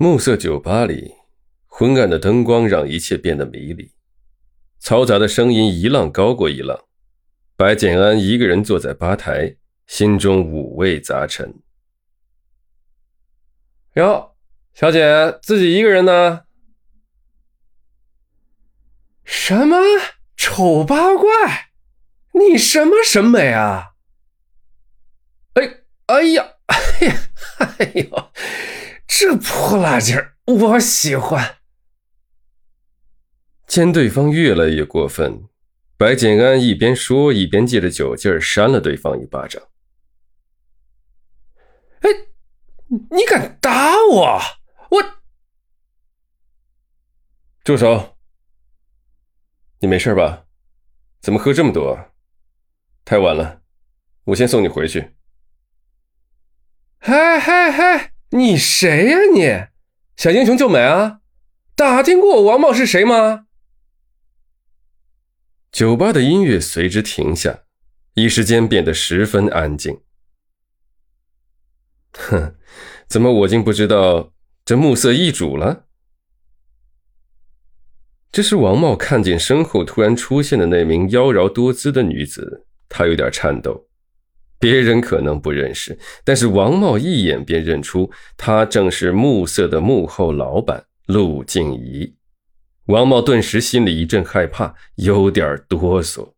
暮色酒吧里，昏暗的灯光让一切变得迷离，嘈杂的声音一浪高过一浪。白简安一个人坐在吧台，心中五味杂陈。哟，小姐，自己一个人呢？什么丑八怪？你什么审美啊？哎，哎呀，哎呀，哎呦！这泼辣劲儿，我喜欢。见对方越来越过分，白简安一边说一边借着酒劲儿扇了对方一巴掌。哎，你敢打我？我住手！你没事吧？怎么喝这么多？太晚了，我先送你回去。嗨嗨嗨！你谁呀？你想英雄救美啊？打听过我王茂是谁吗？酒吧的音乐随之停下，一时间变得十分安静。哼，怎么我竟不知道这暮色易主了？这时王茂看见身后突然出现的那名妖娆多姿的女子，他有点颤抖。别人可能不认识，但是王茂一眼便认出，他正是暮色的幕后老板陆静怡。王茂顿时心里一阵害怕，有点哆嗦。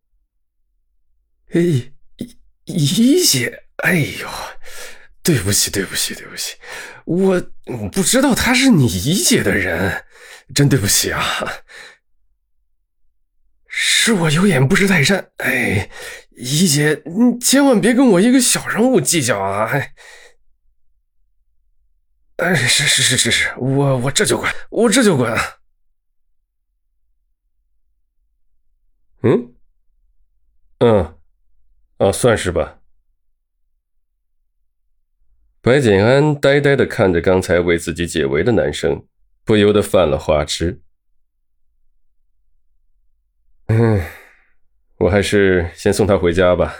哎，怡姐，哎呦，对不起，对不起，对不起，我我不知道他是你怡姐的人，真对不起啊。是我有眼不识泰山，哎，怡姐，你千万别跟我一个小人物计较啊！哎，哎，是是是是是，我我这就滚，我这就滚。嗯，嗯，啊，算是吧。白景安呆呆的看着刚才为自己解围的男生，不由得犯了花痴。嗯，还是先送他回家吧。